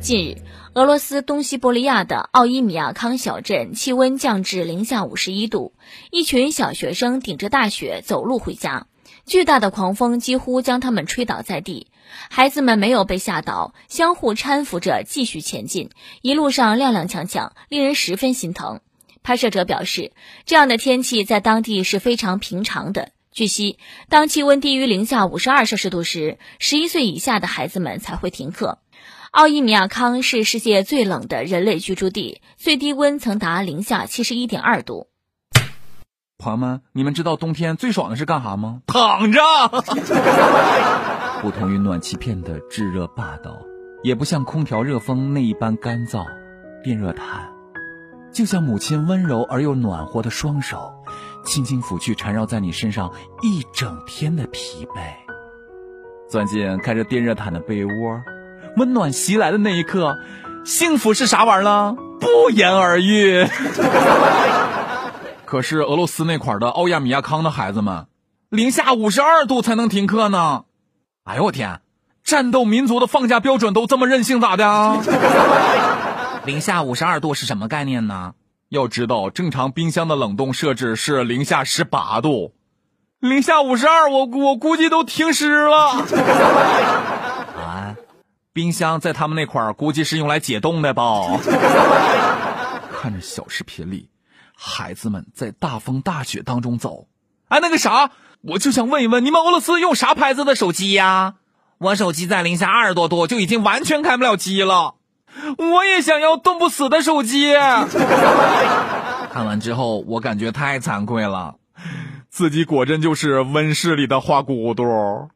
近日，俄罗斯东西伯利亚的奥伊米亚康小镇气温降至零下五十一度，一群小学生顶着大雪走路回家，巨大的狂风几乎将他们吹倒在地。孩子们没有被吓倒，相互搀扶着继续前进，一路上踉踉跄跄，令人十分心疼。拍摄者表示，这样的天气在当地是非常平常的。据悉，当气温低于零下五十二摄氏度时，十一岁以下的孩子们才会停课。奥伊米亚康是世界最冷的人类居住地，最低温曾达零下七十一点二度。朋友们，你们知道冬天最爽的是干啥吗？躺着。不同于暖气片的炙热霸道，也不像空调热风那一般干燥。电热毯，就像母亲温柔而又暖和的双手。轻轻抚去缠绕在你身上一整天的疲惫，钻进开着电热毯的被窝，温暖袭来的那一刻，幸福是啥玩意儿不言而喻。可是俄罗斯那块的奥亚米亚康的孩子们，零下五十二度才能停课呢。哎呦我天，战斗民族的放假标准都这么任性咋的？零下五十二度是什么概念呢？要知道，正常冰箱的冷冻设置是零下十八度，零下五十二，我我估计都停尸了。冰箱在他们那块儿估计是用来解冻的吧？看着小视频里，孩子们在大风大雪当中走。哎，那个啥，我就想问一问，你们俄罗斯用啥牌子的手机呀？我手机在零下二十多度就已经完全开不了机了。我也想要冻不死的手机。看完之后，我感觉太惭愧了，自己果真就是温室里的花骨朵。